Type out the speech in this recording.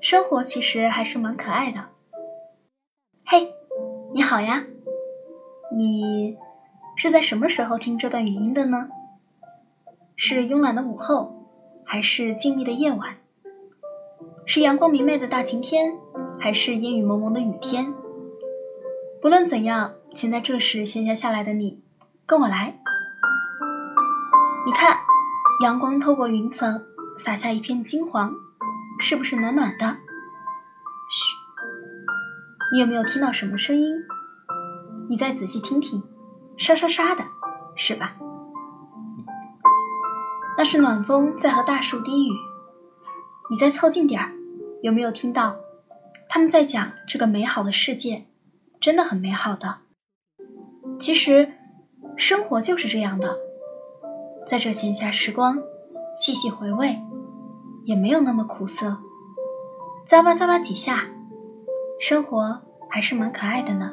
生活其实还是蛮可爱的。嘿，你好呀，你是在什么时候听这段语音的呢？是慵懒的午后，还是静谧的夜晚？是阳光明媚的大晴天，还是烟雨蒙蒙的雨天？不论怎样，请在这时闲暇下来的你，跟我来。你看，阳光透过云层洒下一片金黄，是不是暖暖的？嘘，你有没有听到什么声音？你再仔细听听，沙沙沙的，是吧？那是暖风在和大树低语。你再凑近点儿，有没有听到？他们在讲这个美好的世界。真的很美好的。其实，生活就是这样的，在这闲暇时光，细细回味，也没有那么苦涩。咂吧咂吧几下，生活还是蛮可爱的呢。